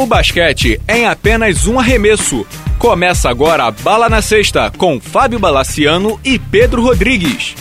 O basquete é em apenas um arremesso. Começa agora a Bala na Sexta com Fábio Balaciano e Pedro Rodrigues.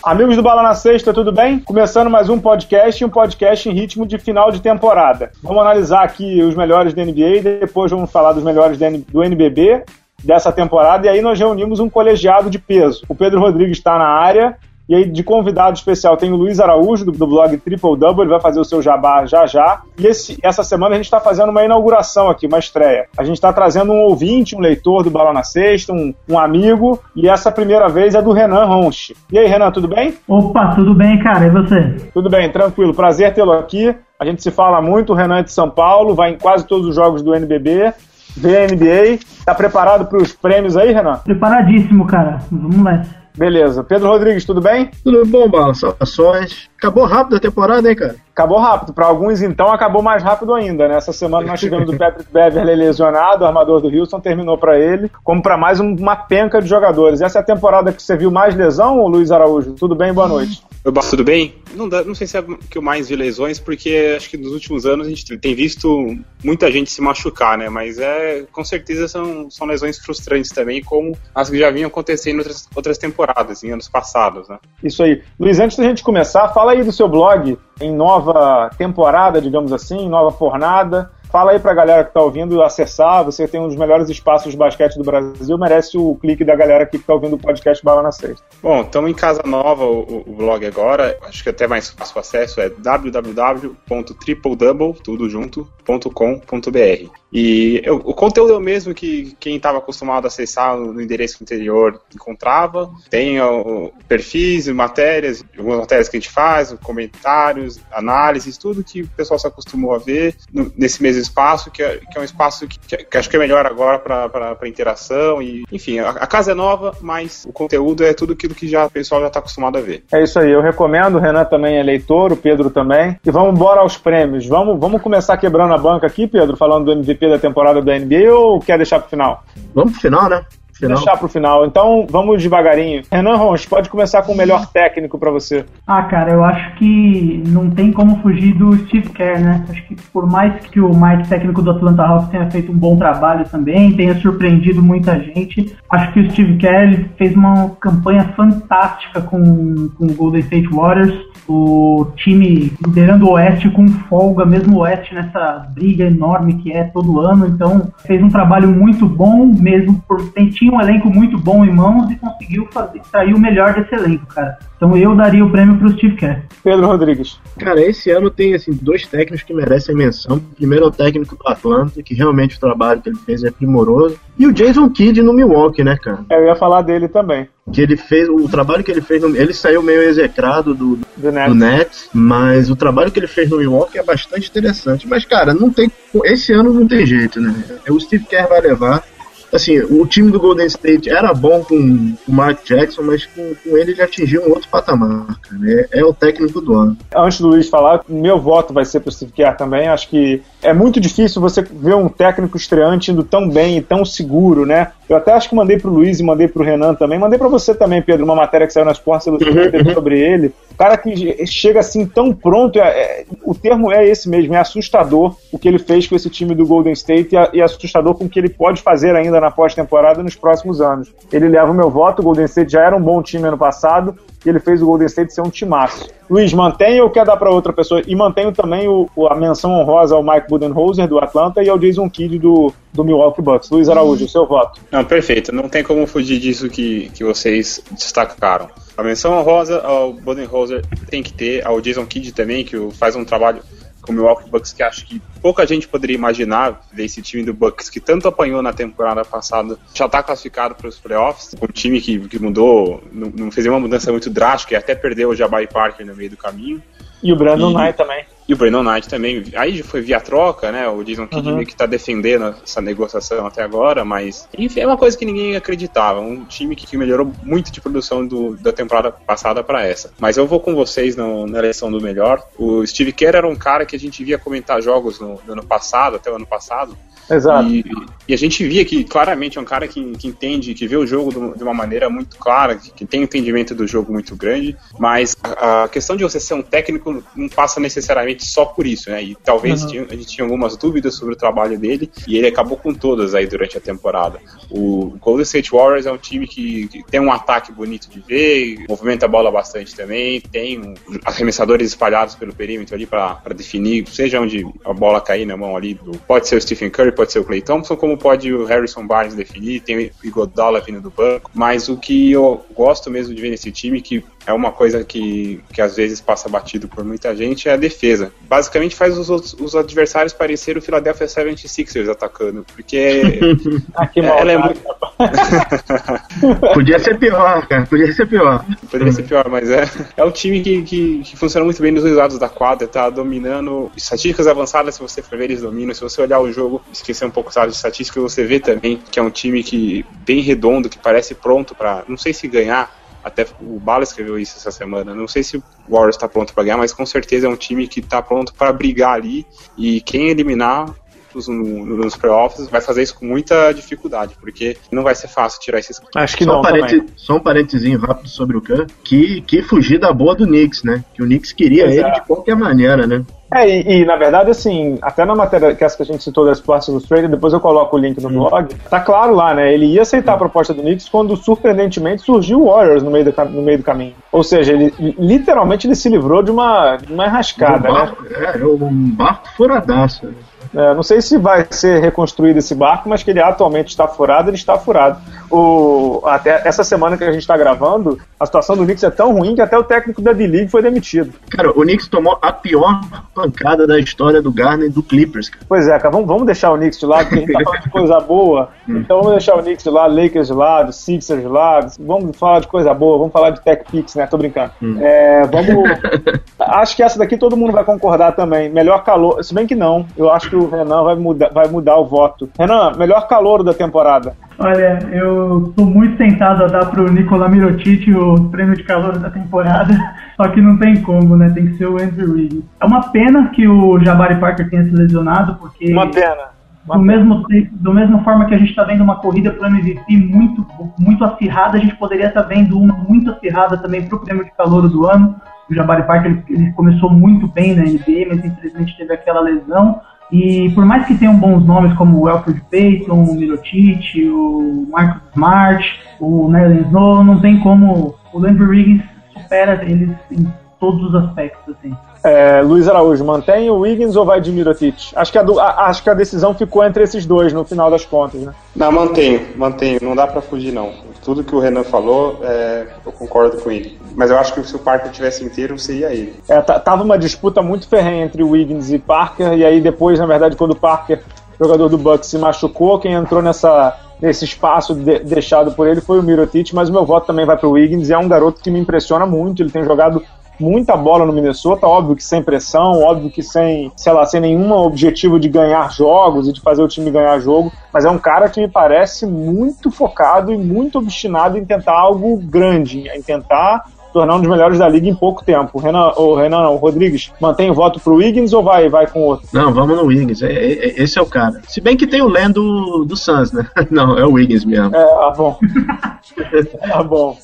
Amigos do Bala na Sexta, tudo bem? Começando mais um podcast, um podcast em ritmo de final de temporada. Vamos analisar aqui os melhores da NBA, depois vamos falar dos melhores do NBB dessa temporada, e aí nós reunimos um colegiado de peso. O Pedro Rodrigues está na área, e aí, de convidado especial, tem o Luiz Araújo, do, do blog Triple Double, ele vai fazer o seu jabá já já. E esse, essa semana a gente está fazendo uma inauguração aqui, uma estreia. A gente está trazendo um ouvinte, um leitor do Balão na Sexta, um, um amigo, e essa primeira vez é do Renan Ronchi. E aí, Renan, tudo bem? Opa, tudo bem, cara, e você? Tudo bem, tranquilo. Prazer tê-lo aqui. A gente se fala muito, o Renan é de São Paulo, vai em quase todos os jogos do NBB, vê a NBA. Tá preparado para os prêmios aí, Renan? Preparadíssimo, cara. Vamos lá. Beleza. Pedro Rodrigues, tudo bem? Tudo bom, Bala. Saudações. Acabou rápido a temporada, hein, cara? Acabou rápido. Para alguns, então, acabou mais rápido ainda. Né? semana nós tivemos o Patrick Beverly lesionado, o armador do Houston, terminou para ele, como para mais uma penca de jogadores. Essa é a temporada que você viu mais lesão, Luiz Araújo? Tudo bem? Boa noite. Eu tudo bem? Não, dá, não sei se é que eu mais vi lesões, porque acho que nos últimos anos a gente tem visto muita gente se machucar, né? Mas é com certeza são, são lesões frustrantes também, como as que já vinham acontecendo em outras, outras temporadas, em anos passados, né? Isso aí. Luiz, antes da gente começar, fala aí do seu blog em nova temporada, digamos assim, nova fornada. Fala aí pra galera que tá ouvindo acessar, você tem um dos melhores espaços de basquete do Brasil, merece o clique da galera que tá ouvindo o podcast Bala na Sexta. Bom, estamos em casa nova, o, o, blog agora, acho que até mais fácil o acesso é www.tripledouble, tudo junto.com.br. E eu, o conteúdo é o mesmo que quem estava acostumado a acessar no endereço anterior encontrava. Tem o, perfis, matérias, algumas matérias que a gente faz, comentários, análises, tudo que o pessoal se acostumou a ver no, nesse mesmo espaço, que é, que é um espaço que, que, acho que é melhor agora para interação. e Enfim, a, a, casa é nova, mas o conteúdo é tudo aquilo que já, o pessoal já está acostumado a ver. É isso aí, eu recomendo. O Renan também é leitor, o Pedro também. E vamos embora aos prêmios. Vamos, vamos começar quebrando a banca aqui, Pedro, falando do MVP da temporada da NBA ou quer deixar para o final? Vamos pro final, né? final. Deixar pro final. Então, vamos devagarinho. Renan Ronch, pode começar com o melhor técnico para você. Ah, cara, eu acho que não tem como fugir do Steve Kerr, né? Acho que por mais que o Mike, técnico do Atlanta Hawks, tenha feito um bom trabalho também, tenha surpreendido muita gente, acho que o Steve Kerr fez uma campanha fantástica com, com o Golden State Warriors. O time liderando o Oeste com folga, mesmo o Oeste nessa briga enorme que é todo ano. Então, fez um trabalho muito bom, mesmo por ter tinha um elenco muito bom em mãos e conseguiu fazer, extrair o melhor desse elenco, cara. Então eu daria o prêmio pro Steve Kerr. Pedro Rodrigues. Cara, esse ano tem assim dois técnicos que merecem menção. Primeiro é o técnico do Atlanta, que realmente o trabalho que ele fez é primoroso. E o Jason Kidd no Milwaukee, né, cara? Eu ia falar dele também. Que ele fez, o trabalho que ele fez, no, ele saiu meio execrado do, do, Nets. do Nets, mas o trabalho que ele fez no Milwaukee é bastante interessante. Mas, cara, não tem, esse ano não tem jeito, né? O Steve Kerr vai levar assim, o time do Golden State era bom com o Mark Jackson, mas com, com ele ele atingiu um outro patamar. Né? É o técnico do ano. Antes do Luiz falar, meu voto vai ser para o Steve Kerr também. Acho que é muito difícil você ver um técnico estreante indo tão bem e tão seguro, né? Eu até acho que mandei para o Luiz e mandei para o Renan também. Mandei para você também, Pedro, uma matéria que saiu nas portas do uhum, sobre ele. O cara que chega assim tão pronto, é, é, o termo é esse mesmo, é assustador o que ele fez com esse time do Golden State e, e assustador com o que ele pode fazer ainda na pós-temporada nos próximos anos. Ele leva o meu voto, o Golden State já era um bom time ano passado, e ele fez o Golden State ser um timaço. Luiz, mantém ou quer dar para outra pessoa? E mantenho também o, a menção honrosa ao Mike Budenholzer, do Atlanta, e ao Jason Kidd, do, do Milwaukee Bucks. Luiz Araújo, o seu voto. Não, perfeito. Não tem como fugir disso que, que vocês destacaram. A menção honrosa ao Budenholzer tem que ter, ao Jason Kidd também, que faz um trabalho com o Milwaukee Bucks que acho que pouca gente poderia imaginar ver esse time do Bucks que tanto apanhou na temporada passada já está classificado para os playoffs. Um time que, que mudou, não, não fez uma mudança muito drástica e até perdeu o Jabari Parker no meio do caminho. E o Brandon e... Knight também. E o Brandon Knight também. Aí foi via troca, né? O Jason Kidd uhum. que tá defendendo essa negociação até agora, mas enfim, é uma coisa que ninguém acreditava. Um time que, que melhorou muito de produção do, da temporada passada para essa. Mas eu vou com vocês no, na eleição do melhor. O Steve Kerr era um cara que a gente via comentar jogos no, no ano passado, até o ano passado, Exato. E, e, a gente via que claramente é um cara que, que entende, que vê o jogo de uma maneira muito clara, que, que tem um entendimento do jogo muito grande, mas a, a, questão de você ser um técnico não passa necessariamente só por isso, né? E talvez uhum. tinha, a gente tinha algumas dúvidas sobre o trabalho dele e ele acabou com todas aí durante a temporada. O Golden State Warriors é um time que, que tem um ataque bonito de ver, movimenta a bola bastante também, tem um, arremessadores espalhados pelo perímetro ali para definir, seja onde a bola cair na mão ali, do, pode ser o Stephen Curry, pode ser o Clay Thompson, como pode o Harrison Barnes definir, tem o Igodola vindo do banco, mas o que eu gosto mesmo de ver nesse time, que é uma coisa que, que às vezes passa batido por muita gente, é a defesa. Basicamente faz os, os adversários parecer o Philadelphia 76ers atacando, porque ah, ela é muito... Podia ser pior, cara, podia ser pior. Poderia ser pior, mas é, é um time que, que, que funciona muito bem nos dois lados da quadra, tá dominando estatísticas avançadas, se você for ver, eles dominam. Se você olhar o jogo, esquecer um pouco sabe, de estatística, você vê também que é um time que bem redondo, que parece pronto para, não sei se ganhar, até o Bala escreveu isso essa semana. Não sei se o Warriors está pronto para ganhar, mas com certeza é um time que está pronto para brigar ali. E quem eliminar nos, nos playoffs vai fazer isso com muita dificuldade, porque não vai ser fácil tirar esses. Acho que só não. Um parente, só um parentezinho rápido sobre o Khan. Que, que fugir da boa do Knicks, né? Que o Knicks queria Exato. ele de qualquer maneira, né? É, e, e, na verdade, assim, até na matéria que, essa que a gente citou da Sports Illustrated, depois eu coloco o link no blog, tá claro lá, né? Ele ia aceitar a proposta do Knicks quando, surpreendentemente, surgiu o Warriors no meio do, no meio do caminho. Ou seja, ele literalmente ele se livrou de uma, de uma enrascada, um barco, né? É, um barco furadaço. É, não sei se vai ser reconstruído esse barco, mas que ele atualmente está furado, ele está furado. O, até essa semana que a gente está gravando, a situação do Knicks é tão ruim que até o técnico da D-League foi demitido. Cara, o Knicks tomou a pior pancada da história do Garner e do Clippers. Cara. Pois é, cara, vamos, vamos deixar o Knicks de lado, porque a gente tá falando de coisa boa. Hum. então vamos deixar o Knicks de lado, Lakers de lado, Sixers de lado. Vamos falar de coisa boa, vamos falar de Tech Pix, né? Tô brincando. Hum. É, vamos. acho que essa daqui todo mundo vai concordar também. Melhor calor. Se bem que não, eu acho que o Renan vai mudar, vai mudar o voto. Renan, melhor calor da temporada. Olha, eu tô muito tentado a dar pro Nicola Mirotic o prêmio de calor da temporada, só que não tem como, né? Tem que ser o Andrew Wiggins. É uma pena que o Jabari Parker tenha se lesionado, porque... Uma pena. do mesmo, do mesma forma que a gente está vendo uma corrida para o MVP muito, muito acirrada, a gente poderia estar tá vendo uma muito acirrada também para o prêmio de calor do ano. O Jabari Parker ele, ele, começou muito bem na NBA, mas infelizmente teve aquela lesão. E por mais que tenham bons nomes como o Alfred Payton, o Mirotic, o Marcus Smart, o Nerlens Snow, não tem como o Landry Wiggins supera eles em todos os aspectos, assim. É, Luiz Araújo, mantém o Wiggins ou vai de Mirotic? Acho que, a, a, acho que a decisão ficou entre esses dois no final das contas, né? Não, mantenho, mantenho. Não dá para fugir, não. Tudo que o Renan falou, é, eu concordo com ele. Mas eu acho que se o Parker tivesse inteiro, seria ele. É, tava uma disputa muito ferrenha entre o Wiggins e Parker, e aí depois, na verdade, quando o Parker, jogador do Bucks, se machucou, quem entrou nessa nesse espaço de, deixado por ele foi o Mirotic, mas o meu voto também vai para o Wiggins. É um garoto que me impressiona muito. Ele tem jogado muita bola no Minnesota, óbvio que sem pressão, óbvio que sem, sei lá, sem nenhum objetivo de ganhar jogos e de fazer o time ganhar jogo, mas é um cara que me parece muito focado e muito obstinado em tentar algo grande, em tentar tornar um dos melhores da liga em pouco tempo. Renan, o Renan, não, o Rodrigues, mantém o voto pro Wiggins ou vai, vai com outro? Não, vamos no Wiggins. É, é, esse é o cara. Se bem que tem o Len do, do Suns, né? Não, é o Wiggins mesmo. É, ah, bom. ah, bom.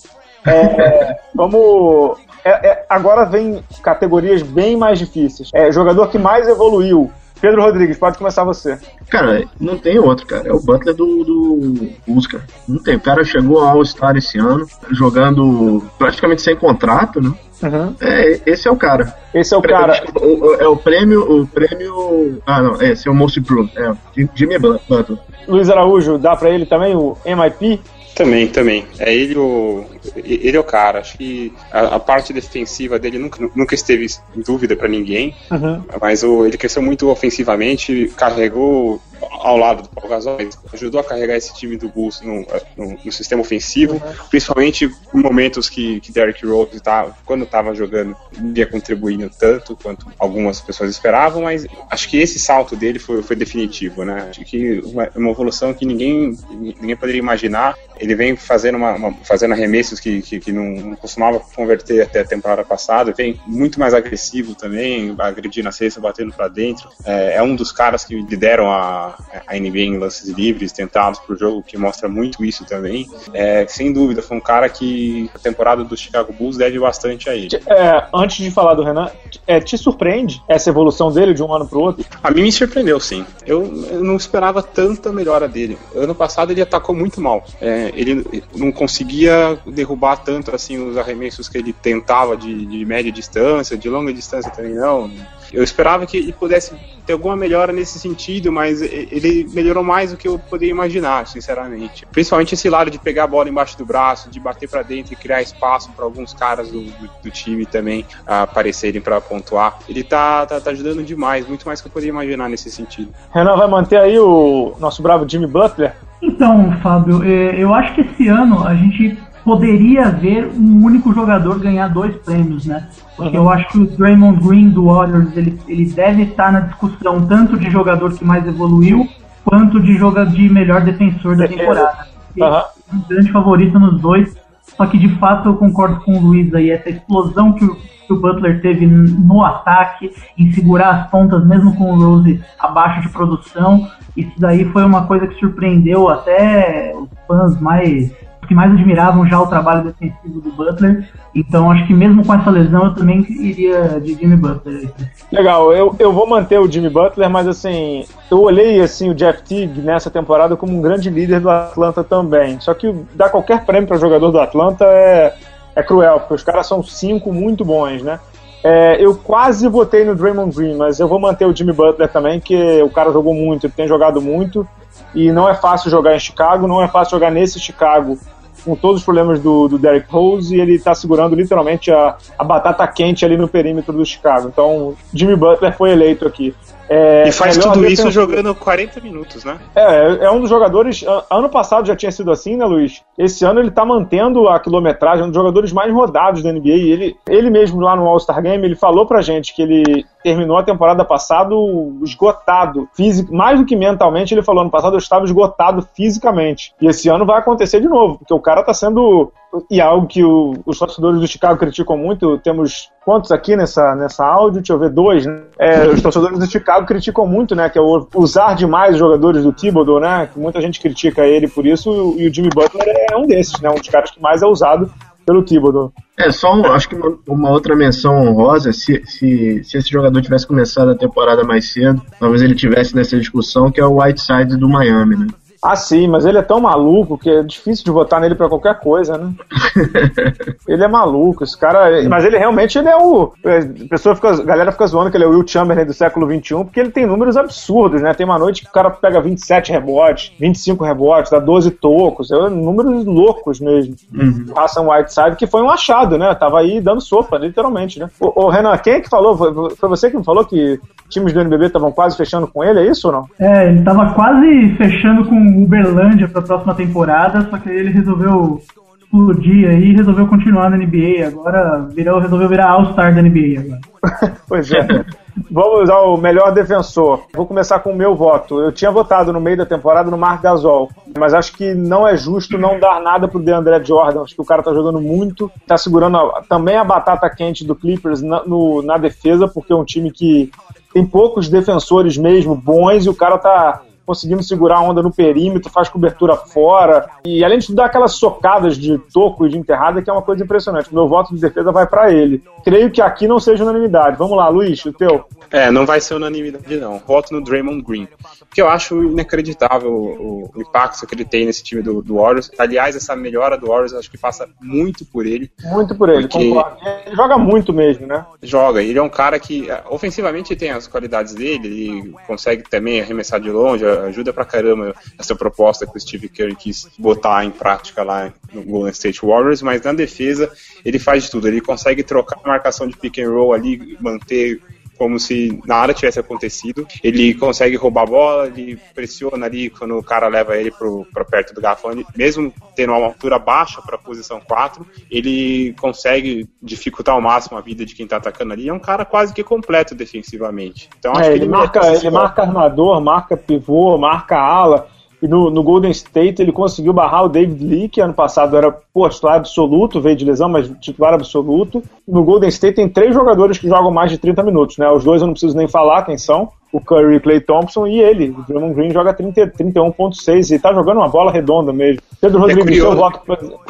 É, vamos é, é, agora vem categorias bem mais difíceis. É, jogador que mais evoluiu. Pedro Rodrigues, pode começar você. Cara, não tem outro, cara. É o Butler do, do Busca. Não tem. O cara chegou ao All-Star esse ano, jogando praticamente sem contrato, né? Uhum. É, esse é o cara. Esse é o cara. É o prêmio. O prêmio. Ah, não. Esse é o Most Improved. É, Jimmy Butler. Luiz Araújo, dá pra ele também o MIP? Também, também. É ele o, ele é o cara. Acho que a, a parte defensiva dele nunca, nunca esteve em dúvida para ninguém. Uhum. Mas o, ele cresceu muito ofensivamente, carregou ao lado do Paul Gasol, ajudou a carregar esse time do Bulls no, no, no sistema ofensivo, uhum. principalmente em momentos que, que Derrick Rose tá, quando estava jogando, não ia contribuindo tanto quanto algumas pessoas esperavam, mas acho que esse salto dele foi, foi definitivo, né? Acho que uma, uma evolução que ninguém, ninguém poderia imaginar. Ele vem fazendo, uma, uma fazendo arremessos que, que, que não, não, costumava converter até a temporada passada, vem muito mais agressivo também, agredindo a cesta, batendo para dentro. É, é, um dos caras que lideram a, a NBA em lances livres, tentados pro jogo, que mostra muito isso também. É, sem dúvida, foi um cara que a temporada do Chicago Bulls deve bastante a ele. É, antes de falar do Renan, é, te surpreende essa evolução dele de um ano pro outro? A mim me surpreendeu, sim. Eu, eu não esperava tanta melhora dele. Ano passado ele atacou muito mal. É, ele não conseguia derrubar tanto assim os arremessos que ele tentava de, de média distância, de longa distância também não. Eu esperava que ele pudesse ter alguma melhora nesse sentido, mas ele melhorou mais do que eu poderia imaginar, sinceramente. Principalmente esse lado de pegar a bola embaixo do braço, de bater para dentro e criar espaço para alguns caras do, do, do, time também aparecerem para pontuar. Ele tá, tá, tá, ajudando demais, muito mais do que eu poderia imaginar nesse sentido. Renan vai manter aí o nosso bravo Jimmy Butler? Então, Fábio, é, eu acho que esse ano a gente poderia ver um único jogador ganhar dois prêmios, né? Porque eu acho que o Draymond Green do Warriors ele, ele deve estar na discussão tanto de jogador que mais evoluiu quanto de jogador de melhor defensor da temporada. Uhum. Um grande favorito nos dois. Só que de fato eu concordo com o Luiz aí, essa explosão que o, que o Butler teve no ataque, em segurar as pontas mesmo com o Rose abaixo de produção, isso daí foi uma coisa que surpreendeu até os fãs mais que mais admiravam já o trabalho defensivo do Butler. Então acho que mesmo com essa lesão eu também iria de Jimmy Butler. Legal, eu, eu vou manter o Jimmy Butler, mas assim, eu olhei assim o Jeff Teague nessa temporada como um grande líder do Atlanta também. Só que dar qualquer prêmio para jogador do Atlanta é, é cruel, porque os caras são cinco muito bons, né? É, eu quase votei no Draymond Green, mas eu vou manter o Jimmy Butler também, que o cara jogou muito, ele tem jogado muito, e não é fácil jogar em Chicago, não é fácil jogar nesse Chicago com todos os problemas do, do Derek Rose e ele está segurando literalmente a, a batata quente ali no perímetro do Chicago. Então, Jimmy Butler foi eleito aqui. É, e faz tudo isso jogando 40 minutos, né? É, é um dos jogadores. Ano passado já tinha sido assim, né, Luiz? Esse ano ele tá mantendo a quilometragem, um dos jogadores mais rodados da NBA. Ele, ele mesmo lá no All-Star Game, ele falou pra gente que ele terminou a temporada passada esgotado, físico, mais do que mentalmente, ele falou: ano passado eu estava esgotado fisicamente. E esse ano vai acontecer de novo, porque o cara tá sendo. E é algo que o, os torcedores do Chicago criticam muito, temos quantos aqui nessa, nessa áudio? Deixa eu ver, dois, né? É, os torcedores do Chicago criticam muito, né? Que é usar demais os jogadores do Thibodeau, né? Que muita gente critica ele por isso, e o Jimmy Butler é um desses, né? Um dos caras que mais é usado pelo Thibodeau. É, só um, acho que uma, uma, outra menção honrosa, se, se, se esse jogador tivesse começado a temporada mais cedo, talvez ele tivesse nessa discussão, que é o Whiteside do Miami, né? Ah, sim, mas ele é tão maluco que é difícil de votar nele para qualquer coisa, né? ele é maluco, esse cara. Mas ele realmente ele é o. A, pessoa fica, a galera fica zoando que ele é o Will Chamberlain do século XXI, porque ele tem números absurdos, né? Tem uma noite que o cara pega 27 rebotes, 25 rebotes, dá 12 tocos, é números loucos mesmo. Uhum. Hassan Whiteside, que foi um achado, né? Tava aí dando sopa, literalmente, né? Ô, ô Renan, quem é que falou? Foi, foi você que me falou que times do NBB estavam quase fechando com ele, é isso ou não? É, ele tava quase fechando com Uberlândia para a próxima temporada, só que aí ele resolveu explodir aí e resolveu continuar na NBA. Agora virou, resolveu virar All-Star da NBA agora. pois é. Vamos ao melhor defensor. Vou começar com o meu voto. Eu tinha votado no meio da temporada no Mark Gasol, mas acho que não é justo não dar nada pro DeAndre Jordan. Acho que o cara tá jogando muito, tá segurando a, também a batata quente do Clippers na, no, na defesa, porque é um time que tem poucos defensores mesmo bons e o cara tá conseguindo segurar a onda no perímetro, faz cobertura fora. E além de dar aquelas socadas de toco e de enterrada, que é uma coisa impressionante. Meu voto de defesa vai para ele. Creio que aqui não seja unanimidade. Vamos lá, Luiz, o teu. É, não vai ser unanimidade, não. Voto no Draymond Green. Porque eu acho inacreditável o, o impacto que ele tem nesse time do, do, Warriors. Aliás, essa melhora do Warriors acho que passa muito por ele. Muito por ele, concordo. Ele joga muito mesmo, né? Joga. Ele é um cara que, ofensivamente, tem as qualidades dele. Ele consegue também arremessar de longe, ajuda pra caramba essa proposta que o Steve Kerr quis botar em prática lá no Golden State Warriors, mas na defesa ele faz de tudo. Ele consegue trocar a marcação de pick and roll ali, manter como se nada tivesse acontecido. Ele consegue roubar a bola, ele pressiona ali quando o cara leva ele para perto do garrafão, mesmo tendo uma altura baixa para a posição 4, ele consegue dificultar ao máximo a vida de quem está atacando ali. É um cara quase que completo defensivamente. Então é, ele, ele marca, ele marca armador, marca pivô, marca ala. E no, no, Golden State ele conseguiu barrar o David Lee, que ano passado era pô, titular absoluto, veio de lesão, mas titular absoluto. No Golden State tem três jogadores que jogam mais de 30 minutos, né? Os dois eu não preciso nem falar quem são o Curry e Clay Thompson e ele. O Draymond Green joga 31.6 e tá jogando uma bola redonda mesmo. Pedro é Rodrigues, é seu voto.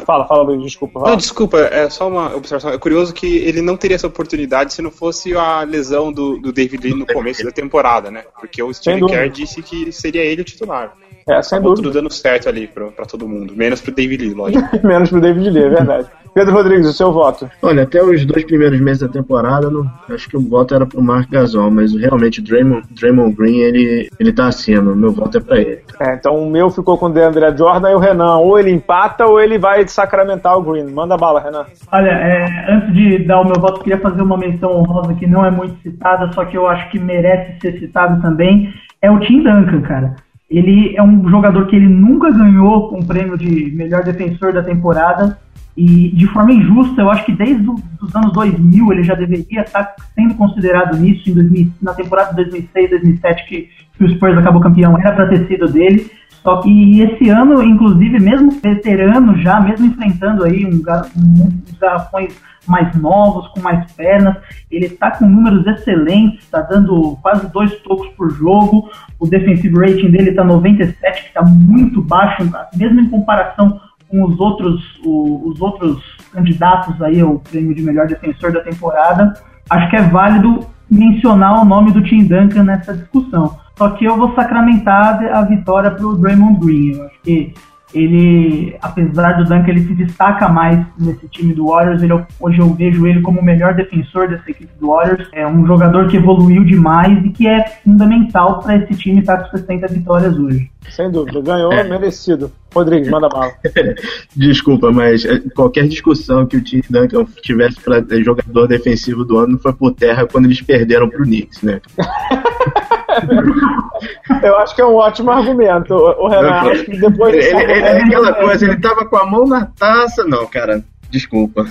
Fala, fala, Luiz, desculpa. Fala. Não, desculpa, é só uma observação. É curioso que ele não teria essa oportunidade se não fosse a lesão do, do David Lee no começo da temporada, né? Porque o Steve Kerr disse que seria ele o titular. É, sem Acabou dúvida. tudo dando certo ali pra, pra todo mundo. Menos pro David Lee, lógico. Menos pro David Lee, é verdade. Pedro Rodrigues, o seu voto? Olha, até os dois primeiros meses da temporada, não, acho que o voto era pro Mark Gasol, mas realmente o Draymond, Draymond Green, ele, ele tá acima. Meu voto é pra ele. É, então o meu ficou com o DeAndre Jordan e o Renan. Ou ele empata ou ele vai sacramentar o Green. Manda bala, Renan. Olha, é, antes de dar o meu voto, queria fazer uma menção honrosa que não é muito citada, só que eu acho que merece ser citado também. É o Tim Duncan, cara. Ele é um jogador que ele nunca ganhou um prêmio de melhor defensor da temporada e de forma injusta, eu acho que desde os anos 2000 ele já deveria estar sendo considerado nisso, em 2000, na temporada de 2006, 2007, que, que o Spurs acabou campeão, era para ter sido dele. Só que esse ano, inclusive, mesmo veterano já, mesmo enfrentando aí um, um, uns garrafões mais novos, com mais pernas, ele está com números excelentes, está dando quase dois tocos por jogo, o defensive rating dele está 97, que está muito baixo, mesmo em comparação com os outros, o, os outros candidatos aí ao prêmio de melhor defensor da temporada, acho que é válido mencionar o nome do Tim Duncan nessa discussão. Só que eu vou sacramentar a vitória para o Draymond Green. Eu acho que ele, apesar do Duncan, ele se destaca mais nesse time do Warriors. Ele, hoje eu vejo ele como o melhor defensor dessa equipe do Warriors. É um jogador que evoluiu demais e que é fundamental para esse time estar com 60 vitórias hoje. Sem dúvida, ganhou é. merecido. Rodrigues, manda bala. Desculpa, mas é, qualquer discussão que o time Duncan tivesse para jogador defensivo do ano foi por terra quando eles perderam pro Knicks, né? Eu acho que é um ótimo argumento, o Renato. depois ele, ele, é aquela coisa, ele tava com a mão na taça. Não, cara, desculpa.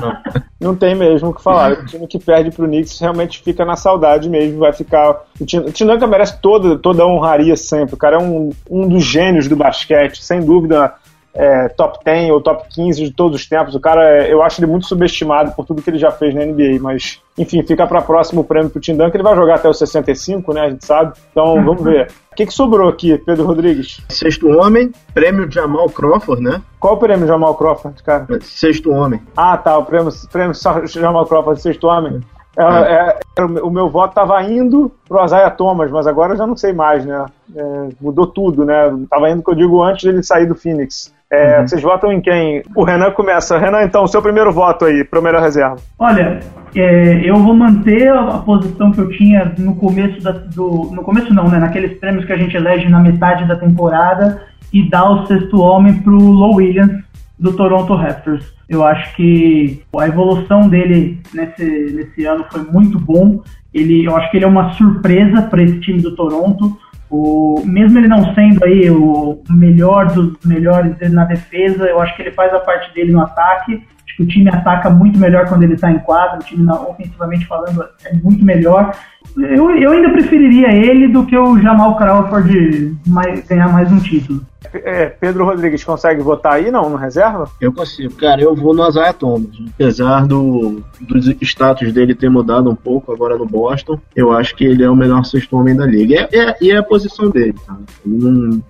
não. não tem mesmo o que falar. O time que perde pro Knicks realmente fica na saudade mesmo. Vai ficar. O Tinanka merece toda, toda a honraria sempre. O cara é um, um dos gênios do basquete, sem dúvida é, top 10 ou top 15 de todos os tempos. O cara, é, eu acho ele muito subestimado por tudo que ele já fez na NBA, mas enfim, fica para próximo o prêmio pro Tim Duncan. Ele vai jogar até os 65, né? A gente sabe. Então vamos ver. O que, que sobrou aqui, Pedro Rodrigues? Sexto homem, prêmio Jamal Crawford, né? Qual o prêmio Jamal Crawford, cara? Sexto homem. Ah, tá. O prêmio, prêmio Jamal Crawford, sexto homem. É, é, é, o meu voto estava indo pro Isaiah Thomas, mas agora eu já não sei mais, né? É, mudou tudo, né? Tava indo, que eu digo, antes dele sair do Phoenix. É, uhum. Vocês votam em quem? O Renan começa. Renan, então, seu primeiro voto aí para o melhor reserva. Olha, é, eu vou manter a, posição que eu tinha no começo da, do. No começo não, né? Naqueles prêmios que a gente elege na metade da temporada e dar o sexto homem pro Low Williams do Toronto Raptors. Eu acho que a evolução dele nesse, nesse ano foi muito bom. Ele, eu acho que ele é uma surpresa para esse time do Toronto. O, mesmo ele não sendo aí o melhor dos melhores na defesa, eu acho que ele faz a parte dele no ataque. Acho que o time ataca muito melhor quando ele está em quadro, o time ofensivamente falando é muito melhor. Eu, eu ainda preferiria ele do que o Jamal Crawford mais, ganhar mais um título. É, Pedro Rodrigues consegue votar aí, não, no reserva? Eu consigo. Cara, eu vou no Isaiah Thomas. Apesar do, do status dele ter mudado um pouco agora no Boston, eu acho que ele é o melhor sexto homem da liga. E é, é, é a posição dele, tá? Ele não,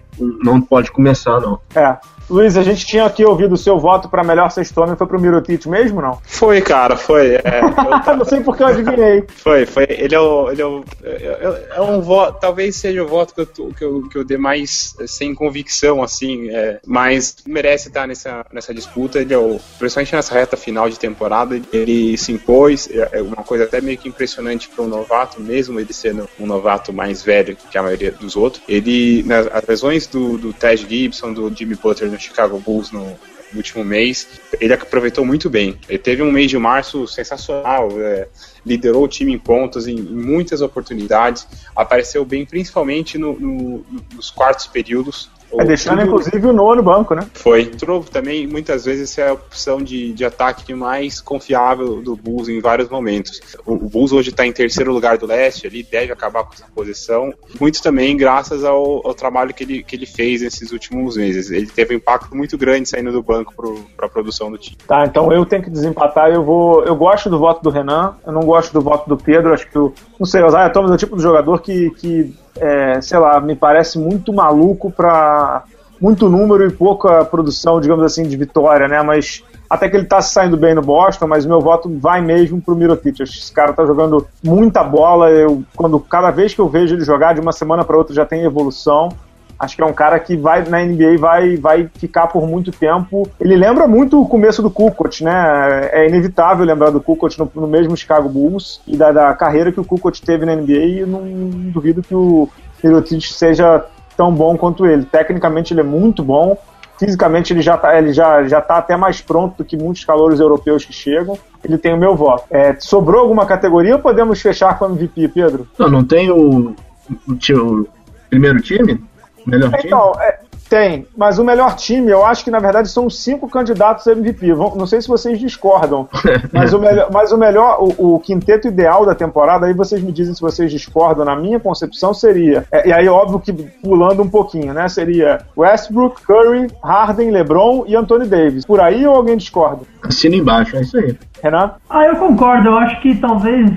não pode começar, não. É. Luiz, a gente tinha aqui ouvido o seu voto para melhor sexto homem, foi pro Mirotic mesmo, não? Foi, cara, foi. É, eu... não sei porque eu adivinhei. Foi, foi. Ele é o. Ele é, o, é, é um voto, talvez seja o voto que eu, que eu, que eu dê mais sem convicção, assim, é, mas merece estar nessa, nessa disputa. Ele é o, principalmente nessa reta final de temporada, ele se impôs, é, é uma coisa até meio que impressionante para um novato, mesmo ele sendo um novato mais velho que a maioria dos outros. Ele, nas, as lesões do, do Ted Gibson, do Jimmy Butler no Chicago Bulls no, último mês, ele aproveitou muito bem. Ele teve um mês de março sensacional, é, liderou o time em pontos em, em, muitas oportunidades, apareceu bem principalmente no, no, nos quartos períodos, É, deixando tudo... inclusive o Noah no banco, né? Foi. Entrou também, muitas vezes, é a opção de, de ataque mais confiável do Bulls em vários momentos. O, o Bulls hoje está em terceiro lugar do leste, ele deve acabar com essa posição. Muito também graças ao, ao, trabalho que ele, que ele fez nesses últimos meses. Ele teve um impacto muito grande saindo do banco para a produção do time. Tá, então eu tenho que desempatar. Eu vou. Eu gosto do voto do Renan, eu não gosto do voto do Pedro. Acho que o. Não sei, o Zaya Thomas é o tipo de jogador que, que é, sei lá, me parece muito maluco para muito número e pouca produção, digamos assim, de vitória, né? Mas até que ele tá saindo bem no Boston, mas meu voto vai mesmo pro Mirotic. Esse cara tá jogando muita bola. Eu, quando cada vez que eu vejo ele jogar de uma semana para outra já tem evolução. Acho que é um cara que vai na NBA vai, vai ficar por muito tempo. Ele lembra muito o começo do Kukoc, né? É inevitável lembrar do Kukoc no, no mesmo Chicago Bulls e da, da, carreira que o Kukoc teve na NBA. E não duvido que o Mirotic seja tão bom quanto ele. Tecnicamente ele é muito bom. Fisicamente ele já está ele já, já tá até mais pronto do que muitos calores europeus que chegam. Ele tem o meu voto. É, sobrou alguma categoria ou podemos fechar com o MVP, Pedro? Não, não tem o, o, o primeiro time? Melhor então, time? É, tem, mas o melhor time, eu acho que na verdade são cinco candidatos a MVP. Não sei se vocês discordam, mas o melhor, mas o, melhor o, o, quinteto ideal da temporada, aí vocês me dizem se vocês discordam, na minha concepção seria, é, e aí óbvio que pulando um pouquinho, né? Seria Westbrook, Curry, Harden, LeBron e Anthony Davis. Por aí ou alguém discorda? Assina embaixo, é isso aí. Renan? Ah, eu concordo. Eu acho que talvez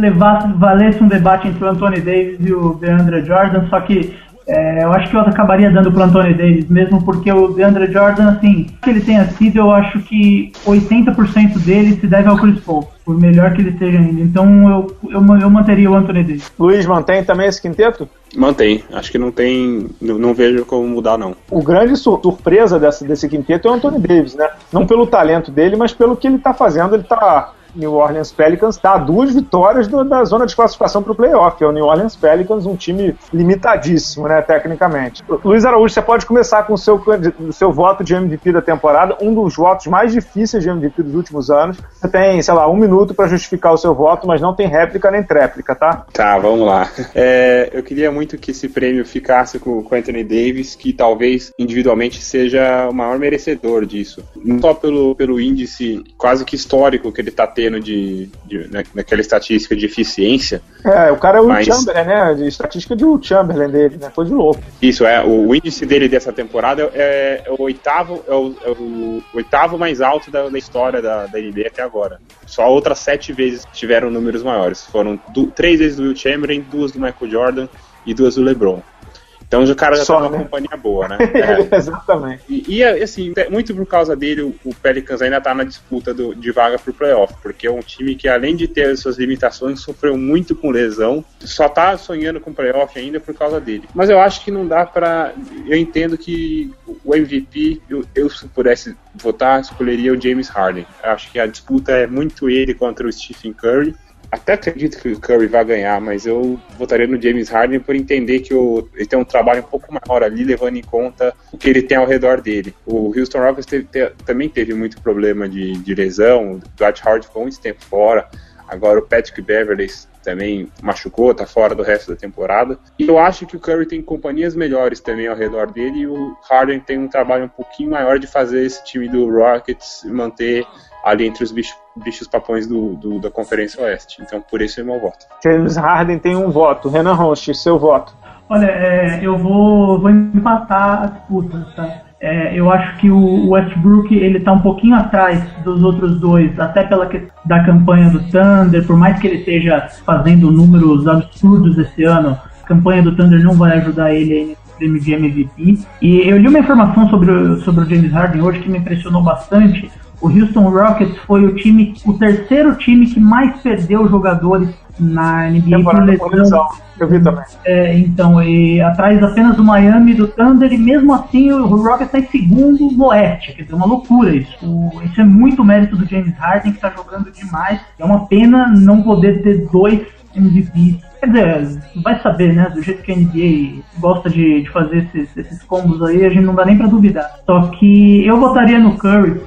levasse, valesse um debate entre o Anthony Davis e o DeAndre Jordan, só que é, eu acho que eu acabaria dando pro Anthony Davis, mesmo porque o DeAndre Jordan, assim, que ele tenha sido, eu acho que 80% dele se deve ao Chris Paul, por melhor que ele seja ainda. Então eu, eu, eu manteria o Anthony Davis. Luiz, mantém também esse quinteto? Mantém. Acho que não tem. Não, não vejo como mudar, não. O grande sur surpresa dessa, desse quinteto é o Anthony Davis, né? Não pelo talento dele, mas pelo que ele tá fazendo. Ele tá New Orleans Pelicans está a duas vitórias do, da zona de classificação para o playoff. É o New Orleans Pelicans, um time limitadíssimo, né, tecnicamente. Luiz Araújo, você pode começar com o seu, seu voto de MVP da temporada, um dos votos mais difíceis de MVP dos últimos anos. Você tem, sei lá, um minuto para justificar o seu voto, mas não tem réplica nem tréplica, tá? Tá, vamos lá. É, eu queria muito que esse prêmio ficasse com o Anthony Davis, que talvez individualmente seja o maior merecedor disso. Não só pelo, pelo índice quase que histórico que ele está tendo de, de naquela estatística de eficiência. É, o cara é o mas... Chamberlain, né? De estatística de o Chamberlain dele, né? Foi de louco. Isso, é. O, o índice dele dessa temporada é, é o oitavo, é o, é o, oitavo mais alto da, da história da, da NBA até agora. Só outras sete vezes tiveram números maiores. Foram três vezes do Will Chamberlain, duas do Michael Jordan e duas do LeBron. Então o cara já Só, tá numa né? companhia boa, né? É. Exatamente. E, e, assim, muito por causa dele, o, Pelicans ainda tá na disputa do, de vaga pro playoff, porque é um time que, além de ter as suas limitações, sofreu muito com lesão, só tá sonhando com playoff ainda por causa dele. Mas eu acho que não dá para Eu entendo que o MVP, eu, eu se pudesse votar, escolheria o James Harden. Eu acho que a disputa é muito ele contra o Stephen Curry até acredito que o Curry vai ganhar, mas eu votaria no James Harden por entender que o, ele tem um trabalho um pouco maior ali, levando em conta o que ele tem ao redor dele. O Houston Rockets teve, te, também teve muito problema de, de lesão, o Dwight Howard ficou muito tempo fora, agora o Patrick Beverly também machucou, tá fora do resto da temporada. E eu acho que o Curry tem companhias melhores também ao redor dele e o Harden tem um trabalho um pouquinho maior de fazer esse time do Rockets manter ali entre os bichos, bichos papões do, do, da Conferência Oeste. Então, por isso é meu voto. James Harden tem um voto. Renan Roche, seu voto. Olha, é, eu vou, vou empatar a disputa, tá? É, eu acho que o Westbrook ele tá um pouquinho atrás dos outros dois, até pela que, da campanha do Thunder, por mais que ele esteja fazendo números absurdos esse ano, a campanha do Thunder não vai ajudar ele aí nesse prêmio de MVP. E eu li uma informação sobre o, sobre o James Harden hoje que me impressionou bastante. O Houston Rockets foi o time, o terceiro time que mais perdeu jogadores na NBA por lesão. Eu vi também. É, então, e atrás apenas do Miami do Thunder, e mesmo assim o Rockets está em segundo no Oeste. Quer dizer, uma loucura isso. O, isso é muito mérito do James Harden, que está jogando demais. É uma pena não poder ter dois MVPs. Quer dizer, vai saber, né? Do jeito que a NBA gosta de, de fazer esses, esses combos aí, a gente não dá nem pra duvidar. Só que eu votaria no Curry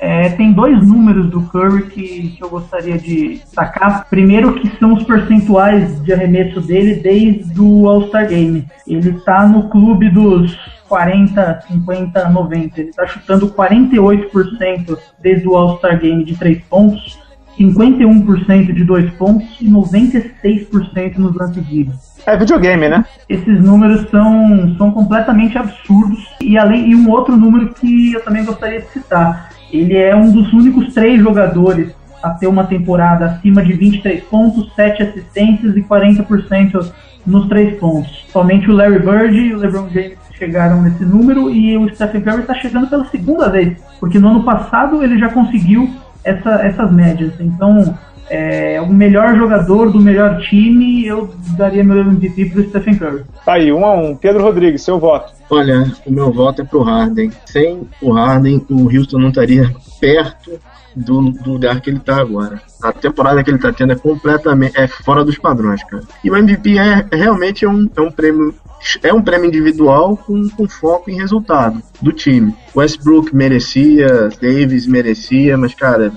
É, tem dois números do Curry que, que eu gostaria de destacar. Primeiro, que são os percentuais de arremesso dele desde o All-Star Game. Ele está no clube dos 40, 50, 90. Ele está chutando 48% desde o All-Star Game de 3 pontos, 51% de 2 pontos e 96% nos lances livres. É videogame, né? Esses números são, são completamente absurdos. E além e um outro número que eu também gostaria de citar ele é um dos únicos três jogadores a ter uma temporada acima de 23 pontos, 7 assistências e 40% nos três pontos. Somente o Larry Bird e o LeBron James chegaram nesse número e o Stephen Curry está chegando pela segunda vez, porque no ano passado ele já conseguiu essa, essas médias. Então, é, o melhor jogador do melhor time, eu daria meu MVP para o Stephen Curry. Tá aí, um a um. Pedro Rodrigues, seu voto. Olha, o meu voto é pro Harden. Sem o Harden, o Houston não estaria perto do, do, lugar que ele tá agora. A temporada que ele tá tendo é completamente é fora dos padrões, cara. E o MVP é, é realmente é um, é um prêmio é um prêmio individual com, com foco em resultado do time. Westbrook merecia, Davis merecia, mas cara,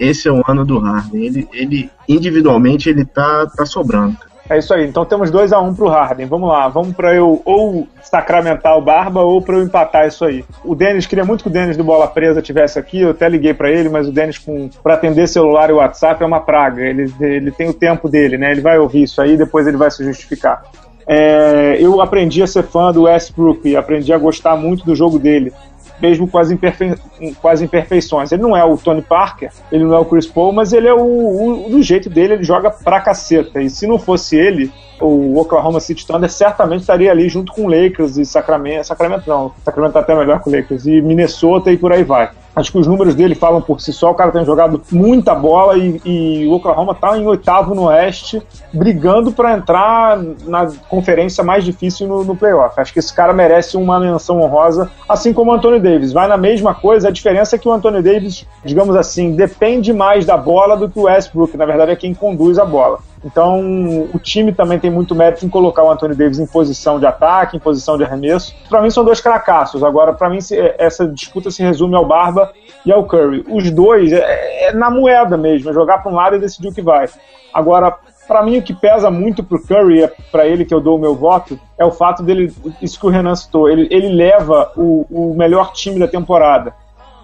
esse é o ano do Harden. Ele, ele individualmente ele tá, tá sobrando. É isso aí. Então temos 2 a 1 um pro Harden. Vamos lá. Vamos para eu ou sacramentar o Barba ou para eu empatar isso aí. O Denis queria muito que o Denis do Bola Presa tivesse aqui. Eu até liguei para ele, mas o Denis para atender celular e WhatsApp é uma praga. Ele, ele tem o tempo dele, né? Ele vai ouvir isso aí, depois ele vai se justificar. É, eu aprendi a ser fã do Westbrook aprendi a gostar muito do jogo dele mesmo com as, imperfe... com as imperfeições. Ele não é o Tony Parker, ele não é o Chris Paul, mas ele é o, o, do jeito dele, ele joga pra caceta. E se não fosse ele, o Oklahoma City Thunder certamente estaria ali junto com o Lakers e Sacramento. Sacramento não, Sacramento tá até melhor que o Lakers, e Minnesota e por aí vai. Acho que os números dele falam por si só. O cara tem jogado muita bola e, e o Oklahoma está em oitavo no Oeste, brigando para entrar na conferência mais difícil no, no playoff. Acho que esse cara merece uma menção honrosa, assim como o Anthony Davis. Vai na mesma coisa, a diferença é que o Anthony Davis, digamos assim, depende mais da bola do que o Westbrook. Na verdade, é quem conduz a bola. Então, o time também tem muito mérito em colocar o Anthony Davis em posição de ataque, em posição de arremesso. Para mim, são dois cracassos. Agora, para mim, essa disputa se resume ao Barba e ao Curry. Os dois é, é na moeda mesmo, é jogar para um lado e decidir o que vai. Agora, para mim, o que pesa muito pro Curry, é para ele que eu dou o meu voto, é o fato dele, isso que o Renan citou, ele, ele leva o, o melhor time da temporada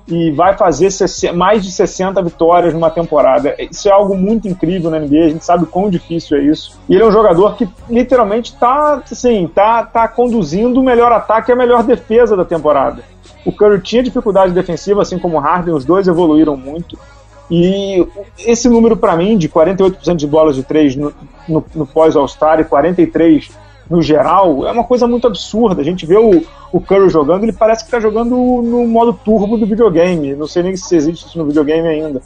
e vai fazer mais de 60 vitórias numa temporada. Isso é algo muito incrível na NBA, a gente sabe quão difícil é isso. E ele é um jogador que literalmente está assim, tá, tá conduzindo o melhor ataque e a melhor defesa da temporada. O Curry tinha dificuldade defensiva, assim como o Harden, os dois evoluíram muito. E esse número para mim, de 48% de bolas de três no, no, no pós-All-Star e 43% no geral, é uma coisa muito absurda. A gente vê o, o Curry jogando, ele parece que está jogando no modo turbo do videogame. Não sei nem se existe isso no videogame ainda.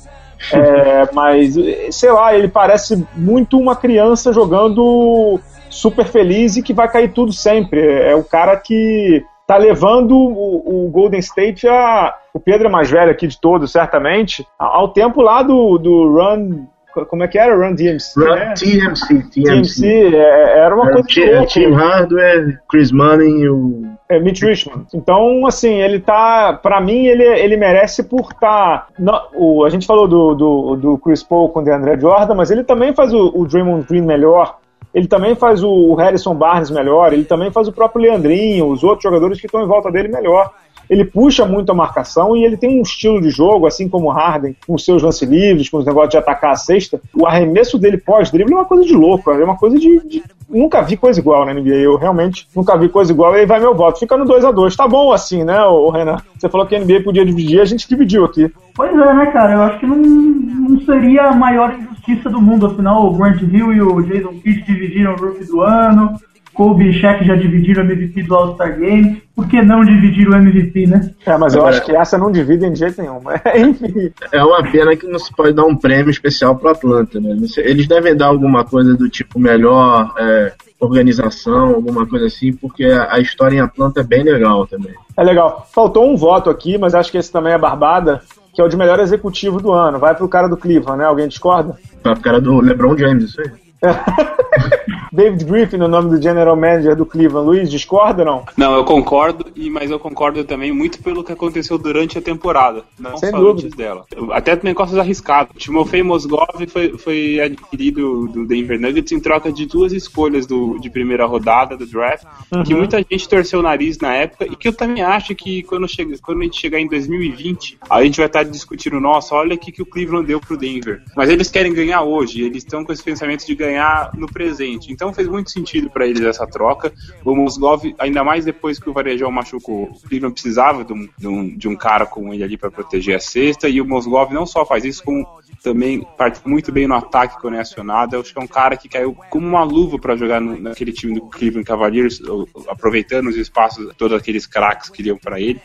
É, mas, sei lá, ele parece muito uma criança jogando super feliz e que vai cair tudo sempre. É o cara que tá levando o, o, Golden State a. O Pedro é mais velho aqui de todos, certamente, ao tempo lá do, do Run como é que era? Run DMC, Run né? TMC, TMC. TMC é, era uma era coisa Team Hardware, Chris Money e o... É, Mitch Richmond. Então, assim, ele tá... Pra mim, ele, ele merece por estar... Tá, o, a gente falou do, do, do Chris Paul com o DeAndre Jordan, mas ele também faz o, o Draymond Green melhor. Ele também faz o Harrison Barnes melhor. Ele também faz o próprio Leandrinho, os outros jogadores que estão em volta dele melhor ele puxa muito a marcação e ele tem um estilo de jogo, assim como o Harden, com seus lance livres, com os negócios de atacar a cesta. O arremesso dele pós-drible é uma coisa de louco, é uma coisa de, de, Nunca vi coisa igual na NBA. Eu realmente nunca vi coisa igual. E aí vai meu voto. Fica no 2 a 2 Tá bom assim, né, o Renan? Você falou que a NBA podia dividir, a gente dividiu aqui. Pois é, né, cara? Eu acho que não, não seria a maior injustiça do mundo. Afinal, o Grant Hill e o Jason Kidd dividiram o rookie do ano. Kobe e Shaq já dividiram o MVP do All-Star Game. Por que não dividir o MVP, né? É, mas eu Agora, acho que essa não dividem de jeito nenhum. Enfim. É uma pena que não se pode dar um prêmio especial pro Atlanta, né? Eles devem dar alguma coisa do tipo melhor é, organização, alguma coisa assim, porque a história em Atlanta é bem legal também. É legal. Faltou um voto aqui, mas acho que esse também é barbada, que é o de melhor executivo do ano. Vai pro cara do Cleveland, né? Alguém discorda? Vai pro cara do LeBron James, isso aí. David Griffin no nome do general manager do Cleveland. Luiz, discorda ou não? Não, eu concordo, e mas eu concordo também muito pelo que aconteceu durante a temporada, não Sem só dúvida. antes dela. Até negócios arriscados. O Timofei Mosgov foi, foi adquirido do Denver Nuggets em troca de duas escolhas do, de primeira rodada do draft, uhum. que muita gente torceu o nariz na época, e que eu também acho que quando, chega, quando a gente chegar em 2020, a gente vai estar discutindo, nossa, olha o que o Cleveland deu pro Denver. Mas eles querem ganhar hoje, eles estão com esse pensamento de ganhar no presente. Então fez muito sentido para eles essa troca. O Mosgov, ainda mais depois que o Varejão machucou, o Cleveland precisava de um, de um, de um cara como ele ali para proteger a cesta, e o Mosgov não só faz isso, como também participa muito bem no ataque quando é acionado. Acho que é um cara que caiu como uma luva para jogar no, naquele time do Cleveland Cavaliers, aproveitando os espaços, todos aqueles craques que iam para ele.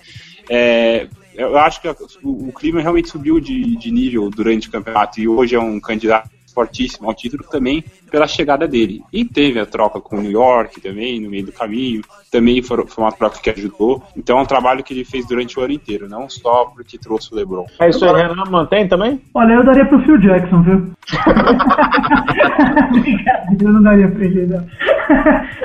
É, eu acho que o, o realmente subiu de, de nível durante o campeonato e hoje é um candidato fortíssimo ao título também pela chegada dele. E teve a troca com o New York também, no meio do caminho. Também foi, uma troca que ajudou. Então é um trabalho que ele fez durante o ano inteiro, não só porque trouxe o LeBron. É isso aí, Renan, mantém também? Olha, eu daria pro Phil Jackson, viu? Brincadeira, eu não daria pra ele, não.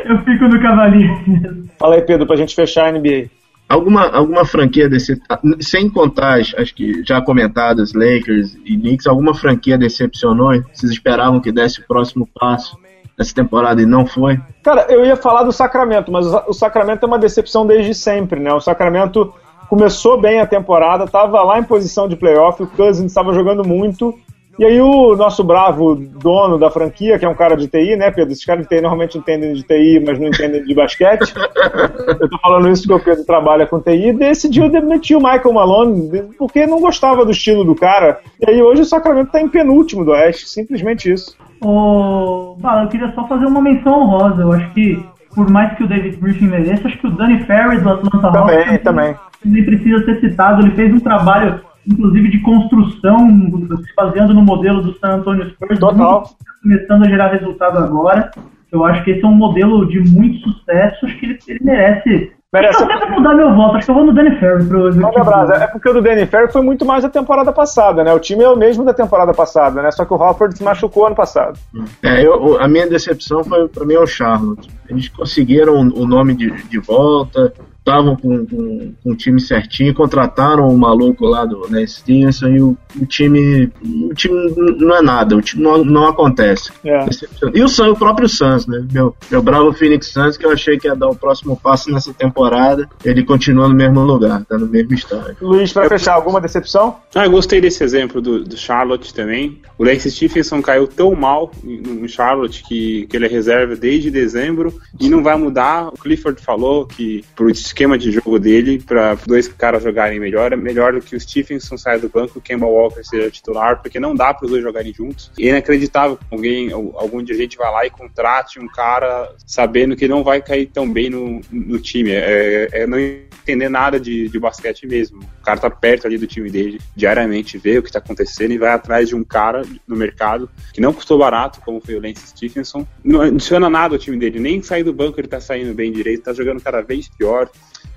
Eu fico no cavalinho. Fala aí, Pedro, pra gente fechar a NBA. Alguma, alguma franquia desse. Sem contar, acho que já comentadas, Lakers e Knicks, alguma franquia decepcionou? Vocês esperavam que desse o próximo passo nessa temporada e não foi? Cara, eu ia falar do Sacramento, mas o Sacramento é uma decepção desde sempre, né? O Sacramento começou bem a temporada, estava lá em posição de playoff, o Cousins estava jogando muito, e aí o nosso bravo dono da franquia, que é um cara de TI, né, Pedro? Esses caras de TI normalmente entendem de TI, mas não entendem de basquete. Eu tô falando isso porque o Pedro trabalha com TI, decidiu demitir o Michael Malone porque não gostava do estilo do cara. E aí hoje o Sacramento tá em penúltimo do Oeste, simplesmente isso. Ô, oh, eu queria só fazer uma menção honrosa. Eu acho que, por mais que o David Griffin mereça, acho que o Danny Ferry do Atlanta Hawks também, também. nem precisa ser citado. Ele fez um trabalho inclusive de construção, se baseando no modelo do San Antonio Spurs, Total. começando a gerar resultado agora. Eu acho que esse é um modelo de muito sucesso, acho que ele, ele merece. Merece. Eu até mudar meu voto, acho que eu vou no Danny Ferry pro Olha, é porque o do Danny Ferry foi muito mais da temporada passada, né? O time é o mesmo da temporada passada, né? Só que o Hofford se machucou ano passado. É, eu, a minha decepção foi para mim é o Charlotte. Eles conseguiram o nome de, de volta, estavam com, com, com, o time certinho, contrataram o maluco lá do né, Stinson e o, o, time o time não é nada, o time não, não acontece. É. E o, Sun, o próprio Suns, né? Meu, meu bravo Phoenix Suns, que eu achei que ia dar o próximo passo nessa temporada, ele continua no mesmo lugar, tá no mesmo estágio. Luiz, para fechar, alguma decepção? Ah, eu gostei desse exemplo do, do Charlotte também. O Lance Stephenson caiu tão mal no Charlotte que, que ele é reserva desde dezembro e não vai mudar. O Clifford falou que pro esquema de jogo dele para dois caras jogarem melhor, é melhor do que o Stephenson saia do banco e o Kemba Walker seja titular, porque não dá para os dois jogarem juntos. E é inacreditável que alguém, algum gente vai lá e contrate um cara sabendo que não vai cair tão bem no, no time. É, é não entender nada de, de basquete mesmo. O cara tá perto ali do time dele, diariamente vê o que tá acontecendo e vai atrás de um cara no mercado que não custou barato, como foi o Lance Stephenson. Não adiciona nada ao time dele, nem sair do banco ele tá saindo bem direito, tá jogando cada vez pior.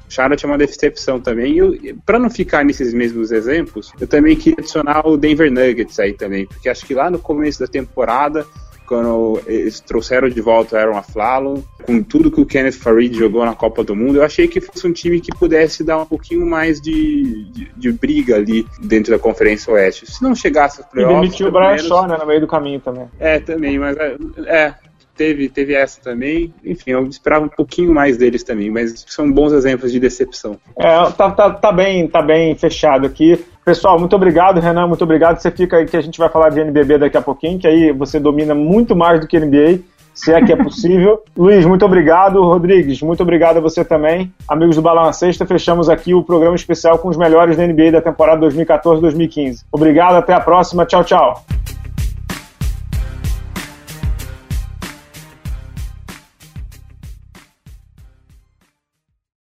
Charlotte é uma decepção também. E para não ficar nesses mesmos exemplos, eu também queria adicionar o Denver Nuggets aí também, porque acho que lá no começo da temporada quando eles trouxeram de volta o Aaron Aflalo, com tudo que o Kenneth Farid jogou na Copa do Mundo, eu achei que fosse um time que pudesse dar um pouquinho mais de, de, de briga ali dentro da Conferência Oeste. Se não chegasse aos playoffs... E demitiu o Brian Shaw, né, no meio do caminho também. É, também, mas é, é teve, teve essa também. Enfim, eu esperava um pouquinho mais deles também, mas são bons exemplos de decepção. É, tá, tá, tá, bem, tá bem fechado aqui. Pessoal, muito obrigado, Renan, muito obrigado. Você fica aí que a gente vai falar de NBB daqui a pouquinho, que aí você domina muito mais do que NBA, se é que é possível. Luiz, muito obrigado. Rodrigues, muito obrigado a você também. Amigos do Balão Sexta, fechamos aqui o programa especial com os melhores da NBA da temporada 2014-2015. Obrigado, até a próxima. Tchau, tchau.